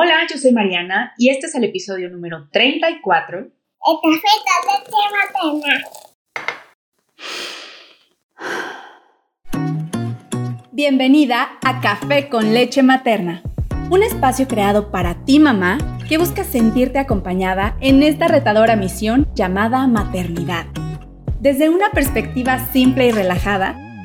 Hola, yo soy Mariana y este es el episodio número 34. El café con leche materna. Bienvenida a Café con leche materna, un espacio creado para ti mamá que busca sentirte acompañada en esta retadora misión llamada maternidad. Desde una perspectiva simple y relajada,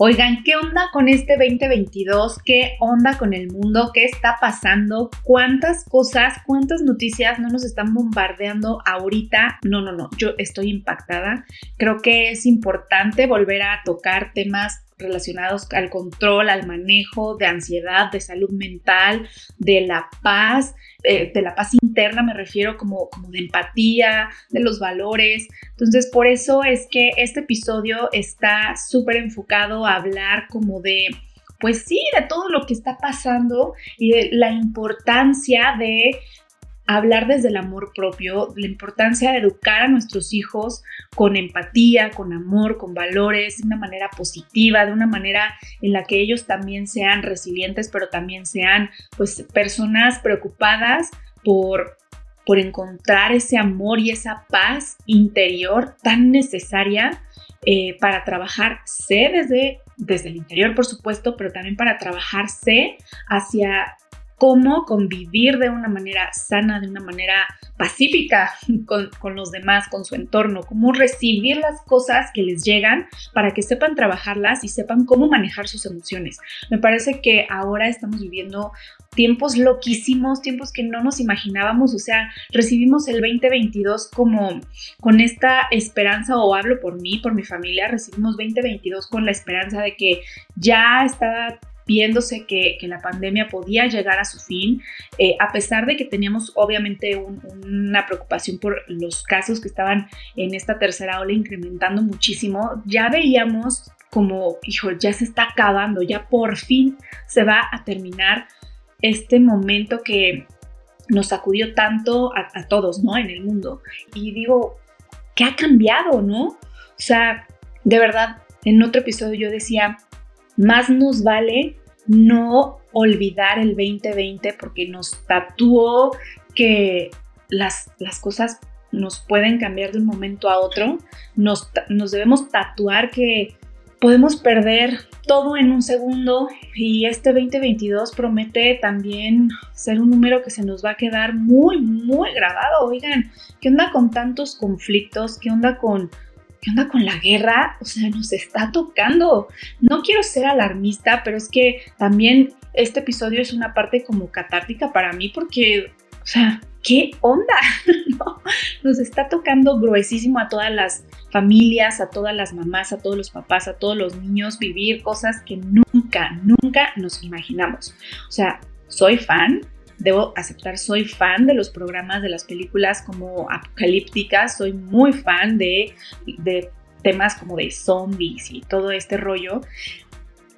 Oigan, ¿qué onda con este 2022? ¿Qué onda con el mundo? ¿Qué está pasando? ¿Cuántas cosas, cuántas noticias no nos están bombardeando ahorita? No, no, no, yo estoy impactada. Creo que es importante volver a tocar temas relacionados al control, al manejo de ansiedad, de salud mental, de la paz, eh, de la paz interna, me refiero como, como de empatía, de los valores. Entonces, por eso es que este episodio está súper enfocado a hablar como de pues sí, de todo lo que está pasando y de la importancia de hablar desde el amor propio, la importancia de educar a nuestros hijos con empatía, con amor, con valores, de una manera positiva, de una manera en la que ellos también sean resilientes, pero también sean pues personas preocupadas por por encontrar ese amor y esa paz interior tan necesaria eh, para trabajarse desde, desde el interior, por supuesto, pero también para trabajarse hacia cómo convivir de una manera sana, de una manera pacífica con, los demás, con su entorno, cómo recibir las cosas que les llegan para que sepan trabajarlas y sepan cómo manejar sus emociones. Me parece que ahora estamos viviendo tiempos loquísimos, tiempos que no nos imaginábamos, o sea, recibimos el 2022 como con esta esperanza, o hablo por mí, por mi familia, recibimos 2022 con la esperanza de que ya está viéndose que, la pandemia podía llegar a su fin, eh, a pesar de que teníamos obviamente una preocupación por los casos que estaban en esta tercera ola incrementando muchísimo, ya veíamos como, hijo, ya se está acabando, ya por fin se va a terminar este momento que nos sacudió tanto a, a todos, ¿no? En el mundo. Y digo, ¿qué ha cambiado, no? O sea, de verdad, en otro episodio yo decía, más nos vale no olvidar el 2020 porque nos tatuó que las, las cosas nos pueden cambiar de un momento a otro. Nos, nos debemos tatuar que podemos perder todo en un segundo y este 2022 promete también ser un número que se nos va a quedar muy, muy grabado. Oigan, ¿qué onda con tantos conflictos? ¿Qué onda con ¿qué onda con la guerra? O sea, nos está tocando. No quiero ser alarmista, pero es que también este episodio es una parte como catártica para mí porque, o sea, ¿qué onda? Nos está tocando gruesísimo a todas las familias, a todas las mamás, a todos los papás, a todos los niños vivir cosas que nunca, nunca nos imaginamos. O sea, soy fan, debo aceptar, soy fan de los programas de las películas como apocalípticas, soy muy fan de, de temas como de zombies y todo este rollo.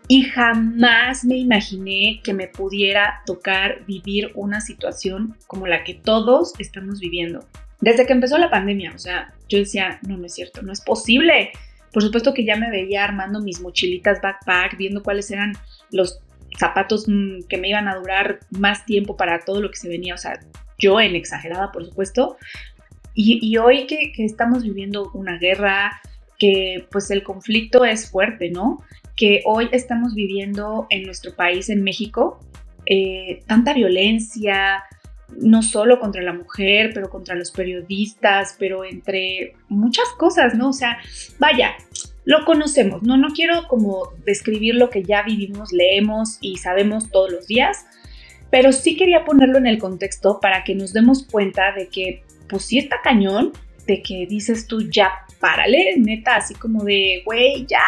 Y jamás me imaginé que me pudiera tocar vivir una situación como la que todos estamos viviendo. Desde que empezó la pandemia, o sea, yo decía, no, no es cierto, no es posible. Por supuesto que ya me veía armando mis mochilitas backpack, viendo cuáles eran los zapatos mm, que me iban a durar más tiempo para todo lo que se venía, o sea, yo en exagerada, por supuesto. Y, hoy que, estamos viviendo una guerra, que pues el conflicto es fuerte, ¿no? Que hoy estamos viviendo en nuestro país, en México, eh, tanta violencia, no solo contra la mujer, pero contra los periodistas, pero entre muchas cosas, ¿no? O sea, vaya, lo conocemos, ¿no? No quiero como describir lo que ya vivimos, leemos y sabemos todos los días, pero sí quería ponerlo en el contexto para que nos demos cuenta de que, pues sí está cañón, de que dices tú ya, párale, neta, así como de, güey, ya,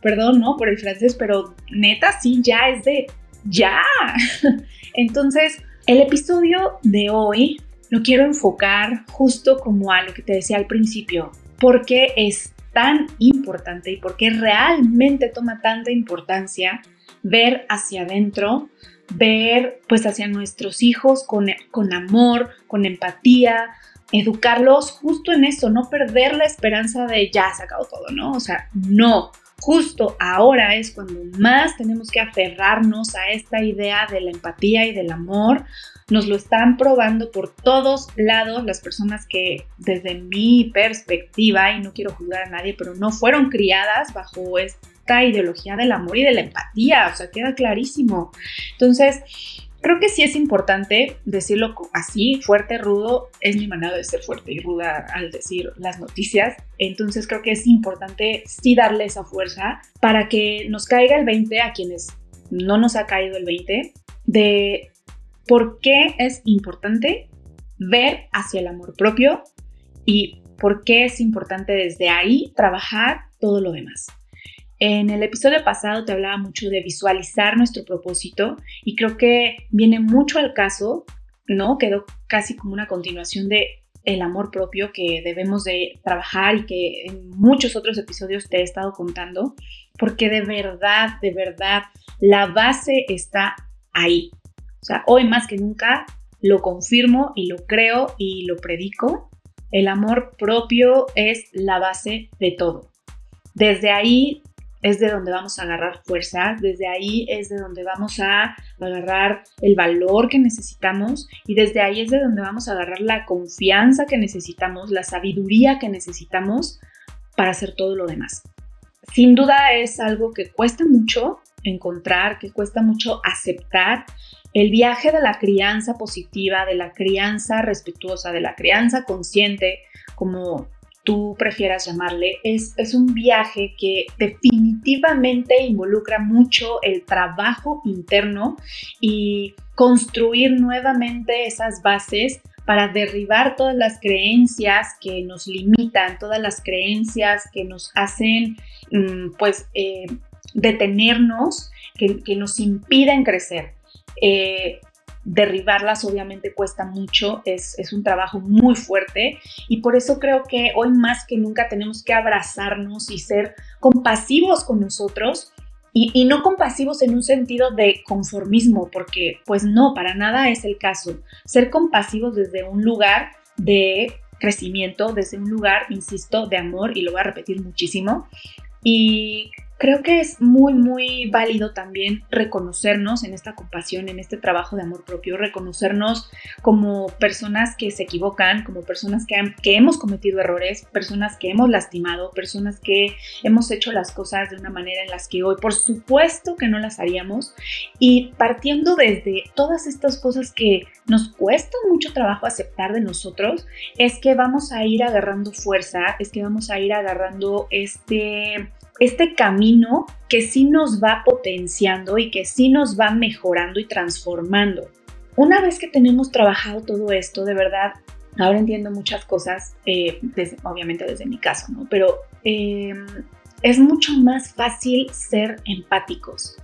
perdón, ¿no? Por el francés, pero neta, sí, ya es de, ya. Entonces, El episodio de hoy lo quiero enfocar justo como a lo que te decía al principio, porque es tan importante y porque realmente toma tanta importancia ver hacia adentro, ver pues hacia nuestros hijos con, con amor, con empatía, educarlos justo en eso, no perder la esperanza de ya se acabó todo, ¿no? O sea, no, justo ahora es cuando más tenemos que aferrarnos a esta idea de la empatía y del amor. Nos lo están probando por todos lados las personas que desde mi perspectiva, y no quiero juzgar a nadie, pero no fueron criadas bajo esta ideología del amor y de la empatía, o sea, queda clarísimo. Entonces, creo que sí es importante decirlo así, fuerte, rudo, es mi manera de ser fuerte y ruda al decir las noticias. Entonces creo que es importante sí darle esa fuerza para que nos caiga el 20 a quienes no nos ha caído el 20 de por qué es importante ver hacia el amor propio y por qué es importante desde ahí trabajar todo lo demás. En el episodio pasado te hablaba mucho de visualizar nuestro propósito y creo que viene mucho al caso, ¿no? Quedó casi como una continuación de el amor propio que debemos de trabajar y que en muchos otros episodios te he estado contando, porque de verdad, de verdad, la base está ahí. O sea, hoy más que nunca lo confirmo y lo creo y lo predico. El amor propio es la base de todo. Desde ahí es de donde vamos a agarrar fuerzas, desde ahí es de donde vamos a agarrar el valor que necesitamos y desde ahí es de donde vamos a agarrar la confianza que necesitamos, la sabiduría que necesitamos para hacer todo lo demás. Sin duda es algo que cuesta mucho encontrar, que cuesta mucho aceptar. El viaje de la crianza positiva, de la crianza respetuosa, de la crianza consciente, como tú prefieras llamarle, es, un viaje que definitivamente involucra mucho el trabajo interno y construir nuevamente esas bases para derribar todas las creencias que nos limitan, todas las creencias que nos hacen, mm, pues, eh, detenernos, que, nos impiden crecer. Eh, derribarlas obviamente cuesta mucho, es, un trabajo muy fuerte y por eso creo que hoy más que nunca tenemos que abrazarnos y ser compasivos con nosotros y, y, no compasivos en un sentido de conformismo, porque pues no, para nada es el caso. Ser compasivos desde un lugar de crecimiento, desde un lugar, insisto, de amor y lo voy a repetir muchísimo. Y Creo que es muy, muy válido también reconocernos en esta compasión, en este trabajo de amor propio, reconocernos como personas que se equivocan, como personas que, que hemos cometido errores, personas que hemos lastimado, personas que hemos hecho las cosas de una manera en las que hoy por supuesto que no las haríamos. Y partiendo desde todas estas cosas que nos cuesta mucho trabajo aceptar de nosotros, es que vamos a ir agarrando fuerza, es que vamos a ir agarrando este este camino que sí nos va potenciando y que sí nos va mejorando y transformando. Una vez que tenemos trabajado todo esto, de verdad, ahora entiendo muchas cosas, eh, obviamente desde mi caso, ¿no? Pero em, es mucho más fácil ser empáticos.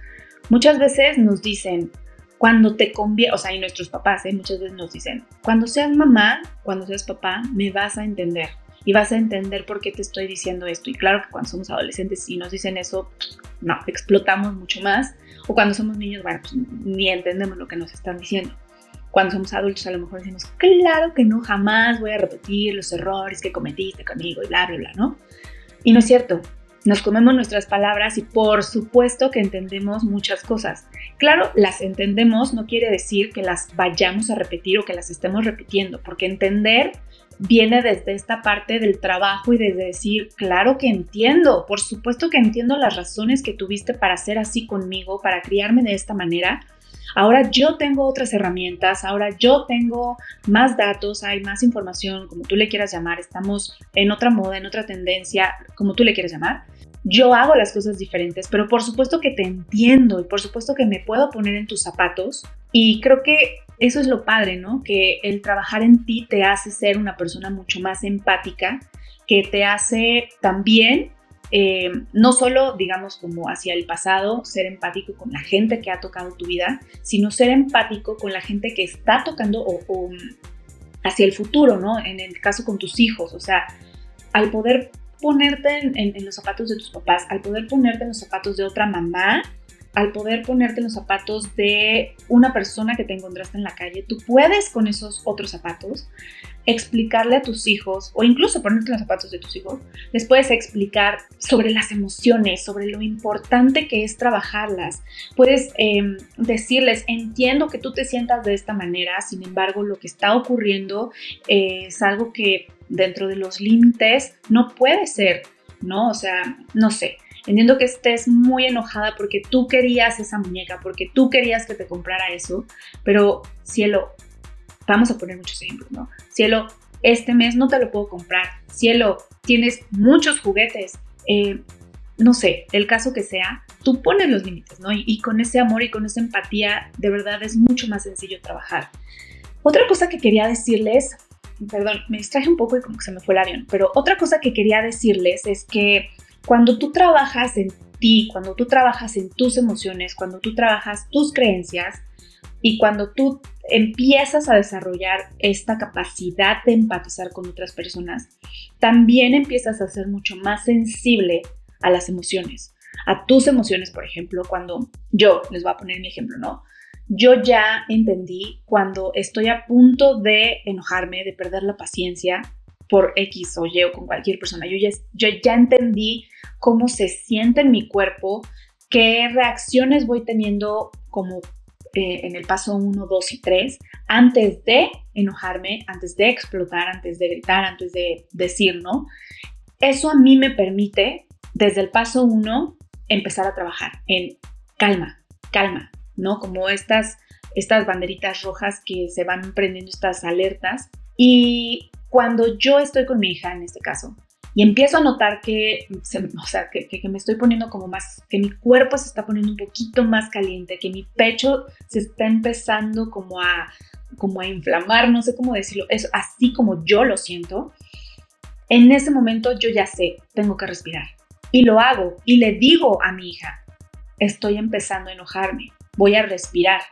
Muchas veces nos dicen, cuando te conviene, o sea, y nuestros papás, ¿eh? muchas veces nos dicen, cuando seas mamá, cuando seas papá, me vas a entender y vas a entender por qué te estoy diciendo esto. Y claro que cuando somos adolescentes y nos dicen eso, no, explotamos mucho más. O cuando somos niños, bueno, pues ni entendemos lo que nos están diciendo. Cuando somos adultos a lo mejor decimos, claro que no, jamás voy a repetir los errores que cometiste conmigo y bla, bla, bla, ¿no? Y no es cierto. Nos comemos nuestras palabras y por supuesto que entendemos muchas cosas. Claro, las entendemos no quiere decir que las vayamos a repetir o que las estemos repitiendo, porque entender viene desde esta parte del trabajo y desde decir, claro que entiendo, por supuesto que entiendo las razones que tuviste para ser así conmigo, para criarme de esta manera. Ahora yo tengo otras herramientas, ahora yo tengo más datos, hay más información, como tú le quieras llamar, estamos en otra moda, en otra tendencia, como tú le quieras llamar. Yo hago las cosas diferentes, pero por supuesto que te entiendo y por supuesto que me puedo poner en tus zapatos y creo que eso es lo padre, ¿no? Que el trabajar en ti te hace ser una persona mucho más empática, que te hace también eh, no solo, digamos, como hacia el pasado, ser empático con la gente que ha tocado tu vida, sino ser empático con la gente que está tocando o, hacia el futuro, ¿no? En el caso con tus hijos, o sea, al poder ponerte en, los zapatos de tus papás, al poder ponerte en los zapatos de otra mamá, al poder ponerte los zapatos de una persona que te encontraste en la calle, tú puedes con esos otros zapatos explicarle a tus hijos, o incluso ponerte los zapatos de tus hijos, les puedes explicar sobre las emociones, sobre lo importante que es trabajarlas. Puedes em, decirles, entiendo que tú te sientas de esta manera, sin embargo, lo que está ocurriendo es algo que dentro de los límites no puede ser, ¿no? O sea, no sé. Entiendo que estés muy enojada porque tú querías esa muñeca, porque tú querías que te comprara eso, pero cielo, vamos a poner muchos ejemplos, ¿no? Cielo, este mes no te lo puedo comprar. Cielo, tienes muchos juguetes. Eh, no sé, el caso que sea, tú pones los límites, ¿no? Y, con ese amor y con esa empatía, de verdad es mucho más sencillo trabajar. Otra cosa que quería decirles, perdón, me distraje un poco y como que se me fue el avión, pero otra cosa que quería decirles es que cuando tú trabajas en ti, cuando tú trabajas en tus emociones, cuando tú trabajas tus creencias, y cuando tú empiezas a desarrollar esta capacidad de empatizar con otras personas, también empiezas a ser mucho más sensible a las emociones, a tus emociones, por ejemplo, cuando yo, les voy a poner mi ejemplo, ¿no? Yo ya entendí cuando estoy a punto de enojarme, de perder la paciencia por X o Y o con cualquier persona, yo ya, entendí cómo se siente en mi cuerpo, qué reacciones voy teniendo como eh, en el paso 1, 2 y 3 antes de enojarme, antes de explotar, antes de gritar, antes de decir, ¿no? Eso a mí me permite, desde el paso 1, empezar a trabajar en calma, calma, ¿no? Como estas, estas banderitas rojas que se van prendiendo estas alertas. Y cuando yo estoy con mi hija, en este caso, y empiezo a notar que, o sea, que, me estoy poniendo como más, que mi cuerpo se está poniendo un poquito más caliente, que mi pecho se está empezando como a, como a inflamar, no sé cómo decirlo, es así como yo lo siento. En ese momento yo ya sé, tengo que respirar. Y lo hago y le digo a mi hija, estoy empezando a enojarme, voy a respirar.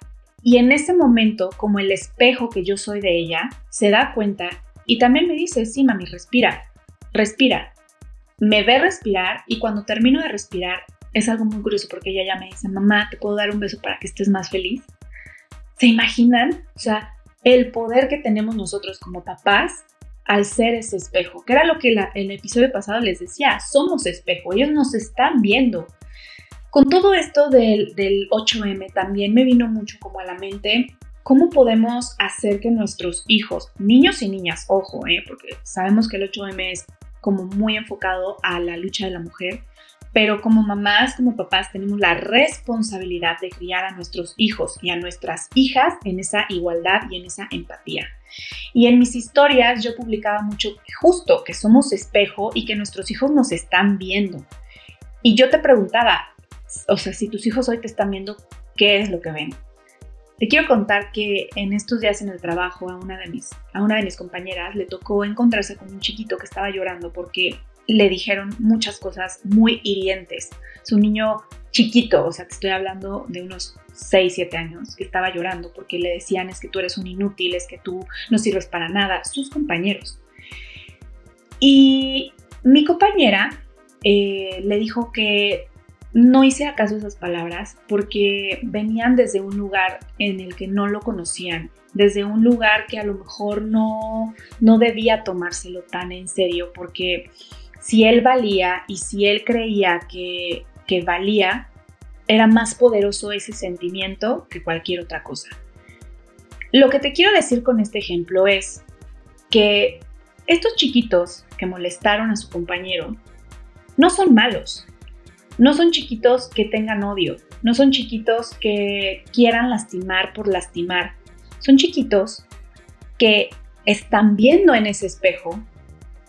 Y en ese momento, como el espejo que yo soy de ella, se da cuenta y también me dice, sí, mami, respira respira. Me ve respirar y cuando termino de respirar es algo muy curioso porque ella ya me dice, mamá, ¿te puedo dar un beso para que estés más feliz? ¿Se imaginan? O sea, el poder que tenemos nosotros como papás al ser ese espejo, que era lo que el episodio pasado les decía, somos espejo, ellos nos están viendo. Con todo esto del, del 8M también me vino mucho como a la mente ¿Cómo podemos hacer que nuestros hijos, niños y niñas, ojo, eh, porque sabemos que el 8M es como muy enfocado a la lucha de la mujer, pero como mamás, como papás, tenemos la responsabilidad de criar a nuestros hijos y a nuestras hijas en esa igualdad y en esa empatía. Y en mis historias yo publicaba mucho justo que somos espejo y que nuestros hijos nos están viendo. Y yo te preguntaba, o sea, si tus hijos hoy te están viendo, ¿qué es lo que ven? Te quiero contar que en estos días en el trabajo a una de mis, a una de mis compañeras le tocó encontrarse con un chiquito que estaba llorando porque le dijeron muchas cosas muy hirientes. Es un niño chiquito, o sea, te estoy hablando de unos 6, 7 años, que estaba llorando porque le decían es que tú eres un inútil, es que tú no sirves para nada, sus compañeros. Y mi compañera eh, le dijo que no hice acaso esas palabras porque venían desde un lugar en el que no lo conocían, desde un lugar que a lo mejor no, no debía tomárselo tan en serio, porque si él valía y si él creía que, que valía, era más poderoso ese sentimiento que cualquier otra cosa. Lo que te quiero decir con este ejemplo es que estos chiquitos que molestaron a su compañero no son malos, no son chiquitos que tengan odio, no son chiquitos que quieran lastimar por lastimar, son chiquitos que están viendo en ese espejo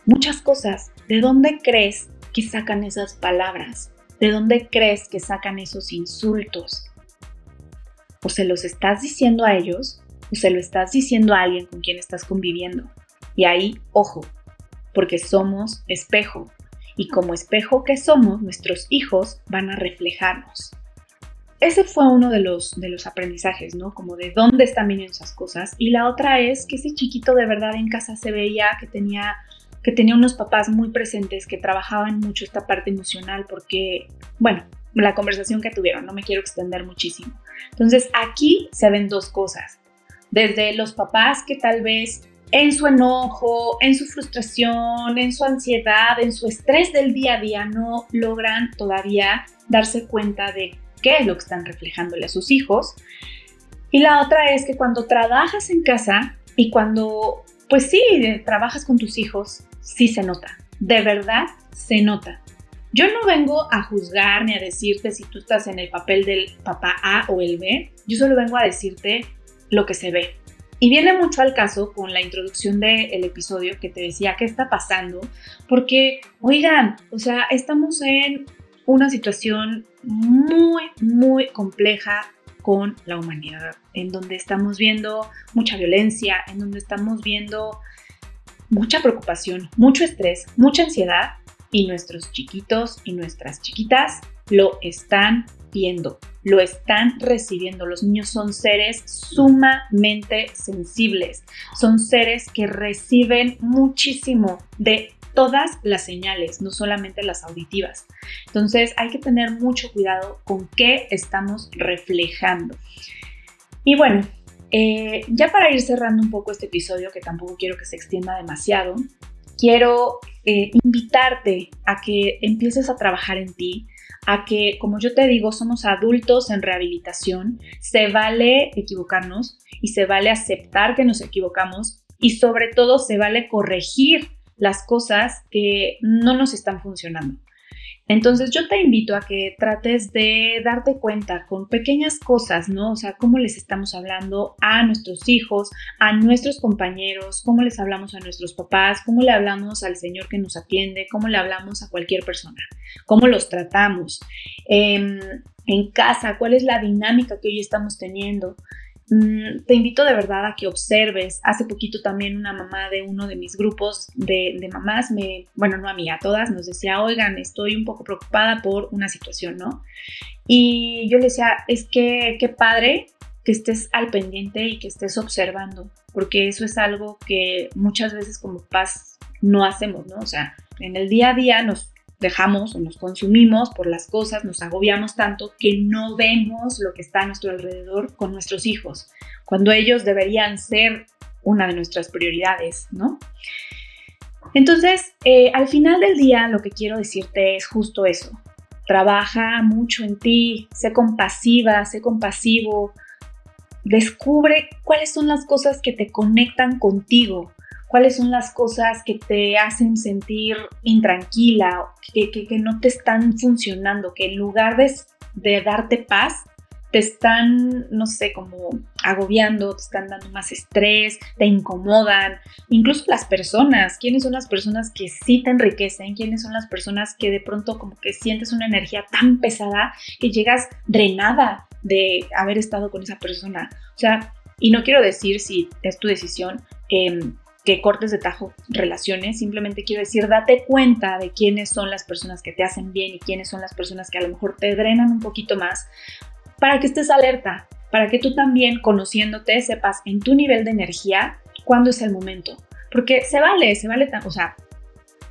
muchas cosas. ¿De dónde crees que sacan esas palabras? ¿De dónde crees que sacan esos insultos? ¿O se los estás diciendo a ellos o se lo estás diciendo a alguien con quien estás conviviendo? Y ahí, ojo, porque somos espejo y como espejo que somos, nuestros hijos van a reflejarnos. Ese fue uno de los, de los aprendizajes, ¿no? Como de dónde están viniendo esas cosas. Y la otra es que ese chiquito de verdad en casa se veía que tenía, que tenía unos papás muy presentes, que trabajaban mucho esta parte emocional, porque, bueno, la conversación que tuvieron, no me quiero extender muchísimo. Entonces aquí se ven dos cosas. Desde los papás que tal vez en su enojo, en su frustración, en su ansiedad, en su estrés del día a día, no logran todavía darse cuenta de qué es lo que están reflejándole a sus hijos. Y la otra es que cuando trabajas en casa y cuando, pues sí, trabajas con tus hijos, sí se nota. De verdad se nota. Yo no vengo a juzgar ni a decirte si tú estás en el papel del papá A o el B. Yo solo vengo a decirte lo que se ve. Y viene mucho al caso con la introducción del episodio que te decía qué está pasando, porque, oigan, o sea, estamos en una situación muy, muy compleja con la humanidad, en donde estamos viendo mucha violencia, en donde estamos viendo mucha preocupación, mucho estrés, mucha ansiedad, y nuestros chiquitos y nuestras chiquitas lo están lo están recibiendo. Los niños son seres sumamente sensibles, son seres que reciben muchísimo de todas las señales, no solamente las auditivas. Entonces hay que tener mucho cuidado con qué estamos reflejando. Y bueno, eh, ya para ir cerrando un poco este episodio, que tampoco quiero que se extienda demasiado, quiero eh, invitarte a que empieces a trabajar en ti, a que, como yo te digo, somos adultos en rehabilitación, se vale equivocarnos y se vale aceptar que nos equivocamos y sobre todo se vale corregir las cosas que no nos están funcionando. Entonces yo te invito a que trates de darte cuenta con pequeñas cosas, ¿no? O sea, cómo les estamos hablando a nuestros hijos, a nuestros compañeros, cómo les hablamos a nuestros papás, cómo le hablamos al Señor que nos atiende, cómo le hablamos a cualquier persona, cómo los tratamos. Em, en casa, cuál es la dinámica que hoy estamos teniendo. Mm, te invito de verdad a que observes. Hace poquito también una mamá de uno de mis grupos de, mamás, me, bueno, no a mí, a todas, nos decía, oigan, estoy un poco preocupada por una situación, ¿no? Y yo le decía, es que qué padre que estés al pendiente y que estés observando, porque eso es algo que muchas veces como paz no hacemos, ¿no? O sea, en el día a día nos dejamos o nos consumimos por las cosas, nos agobiamos tanto que no vemos lo que está a nuestro alrededor con nuestros hijos, cuando ellos deberían ser una de nuestras prioridades, ¿no? Entonces, eh, al final del día lo que quiero decirte es justo eso. Trabaja mucho en ti, sé compasiva, sé compasivo, descubre cuáles son las cosas que te conectan contigo, cuáles son las cosas que te hacen sentir intranquila, que, que, no te están funcionando, que en lugar de, de darte paz, te están, no sé, como agobiando, te están dando más estrés, te incomodan. Incluso las personas, ¿quiénes son las personas que sí te enriquecen? ¿Quiénes son las personas que de pronto como que sientes una energía tan pesada que llegas drenada de haber estado con esa persona? O sea, y no quiero decir si es tu decisión, eh, que cortes de tajo relaciones, simplemente quiero decir, date cuenta de quiénes son las personas que te hacen bien y quiénes son las personas que a lo mejor te drenan un poquito más, para que estés alerta, para que tú también, conociéndote, sepas en tu nivel de energía cuándo es el momento. Porque se vale, se vale, o sea,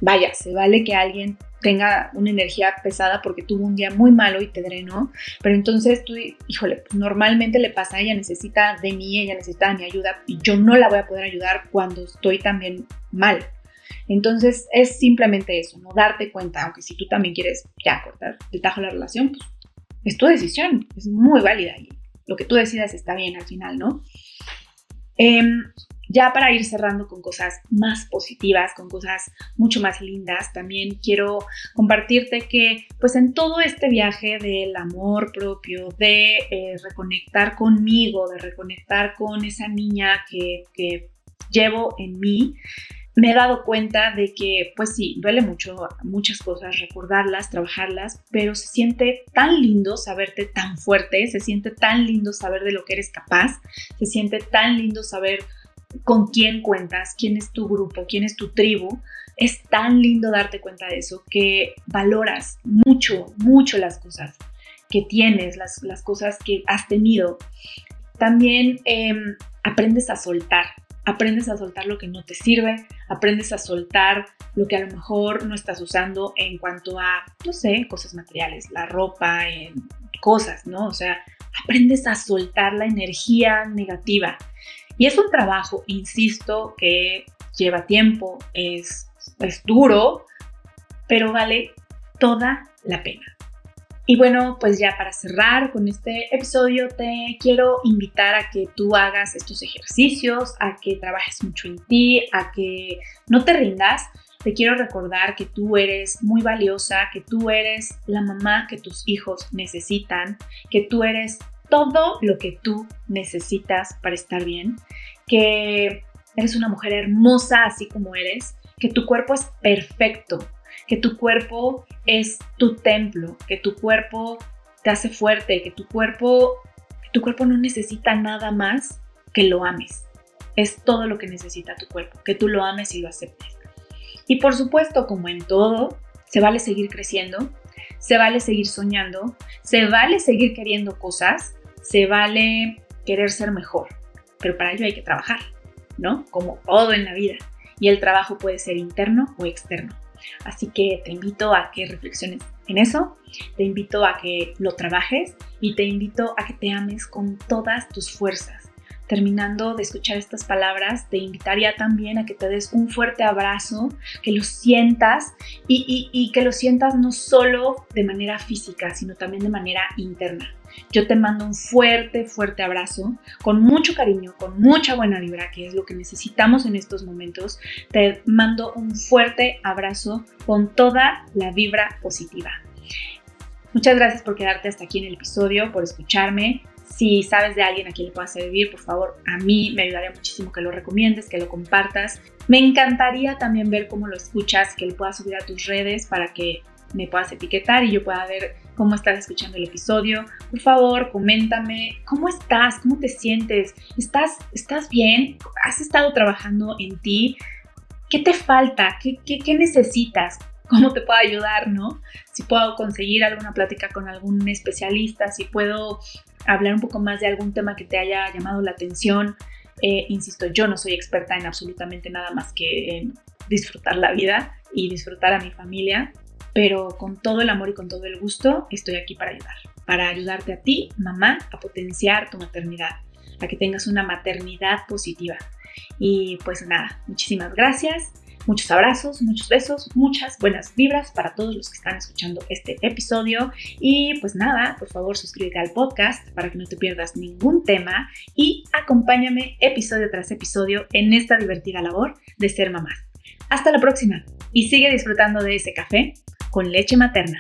vaya, se vale que alguien tenga una energía pesada porque tuvo un día muy malo y te drenó, pero entonces tú, híjole, normalmente le pasa, ella necesita de mí, ella necesita de mi ayuda y yo no la voy a poder ayudar cuando estoy también mal. Entonces es simplemente eso, no darte cuenta, aunque si tú también quieres ya cortar el tajo la relación, pues es tu decisión, es muy válida y lo que tú decidas está bien al final, ¿no? Em, ya para ir cerrando con cosas más positivas, con cosas mucho más lindas, también quiero compartirte que pues en todo este viaje del amor propio, de eh, reconectar conmigo, de reconectar con esa niña que, que llevo en mí, me he dado cuenta de que, pues sí, duele mucho muchas cosas, recordarlas, trabajarlas, pero se siente tan lindo saberte tan fuerte, se siente tan lindo saber de lo que eres capaz, se siente tan lindo saber con quién cuentas, quién es tu grupo, quién es tu tribu. Es tan lindo darte cuenta de eso que valoras mucho, mucho las cosas que tienes, las, cosas que has tenido. También em, aprendes a soltar, aprendes a soltar lo que no te sirve, aprendes a soltar lo que a lo mejor no estás usando en cuanto a, no sé, cosas materiales, la ropa, cosas, ¿no? O sea, aprendes a soltar la energía negativa. Y es un trabajo, insisto, que lleva tiempo, es, es duro, pero vale toda la pena. Y bueno, pues ya para cerrar con este episodio te quiero invitar a que tú hagas estos ejercicios, a que trabajes mucho en ti, a que no te rindas. Te quiero recordar que tú eres muy valiosa, que tú eres la mamá que tus hijos necesitan, que tú eres todo lo que tú necesitas para estar bien, que eres una mujer hermosa así como eres, que tu cuerpo es perfecto, que tu cuerpo es tu templo, que tu cuerpo te hace fuerte, que tu cuerpo, tu cuerpo no necesita nada más que lo ames. Es todo lo que necesita tu cuerpo, que tú lo ames y lo aceptes. Y por supuesto, como en todo, se vale seguir creciendo, se vale seguir soñando, se vale seguir queriendo cosas, se vale querer ser mejor, pero para ello hay que trabajar, ¿no? Como todo en la vida. Y el trabajo puede ser interno o externo. Así que te invito a que reflexiones en eso, te invito a que lo trabajes y te invito a que te ames con todas tus fuerzas. Terminando de escuchar estas palabras, te invitaría también a que te des un fuerte abrazo, que lo sientas y, que lo sientas no solo de manera física, sino también de manera interna. Yo te mando un fuerte, fuerte abrazo, con mucho cariño, con mucha buena vibra, que es lo que necesitamos en estos momentos. Te mando un fuerte abrazo con toda la vibra positiva. Muchas gracias por quedarte hasta aquí en el episodio, por escucharme. Si sabes de alguien a quien le pueda servir, por favor, a mí me ayudaría muchísimo que lo recomiendes, que lo compartas. Me encantaría también ver cómo lo escuchas, que lo puedas subir a tus redes para que me puedas etiquetar y yo pueda ver cómo estás escuchando el episodio. Por favor, coméntame cómo estás, cómo te sientes, ¿Estás, estás bien? ¿Has estado trabajando en ti? ¿Qué te falta? ¿Qué, qué, necesitas? ¿Cómo te puedo ayudar, no? Si puedo conseguir alguna plática con algún especialista, si puedo hablar un poco más de algún tema que te haya llamado la atención. Eh, insisto, yo no soy experta en absolutamente nada más que en disfrutar la vida y disfrutar a mi familia pero con todo el amor y con todo el gusto estoy aquí para ayudar, para ayudarte a ti, mamá, a potenciar tu maternidad, a que tengas una maternidad positiva. Y pues nada, muchísimas gracias, muchos abrazos, muchos besos, muchas buenas vibras para todos los que están escuchando este episodio. Y pues nada, por favor suscríbete al podcast para que no te pierdas ningún tema y acompáñame episodio tras episodio en esta divertida labor de ser mamá. Hasta la próxima y sigue disfrutando de ese café con leche materna.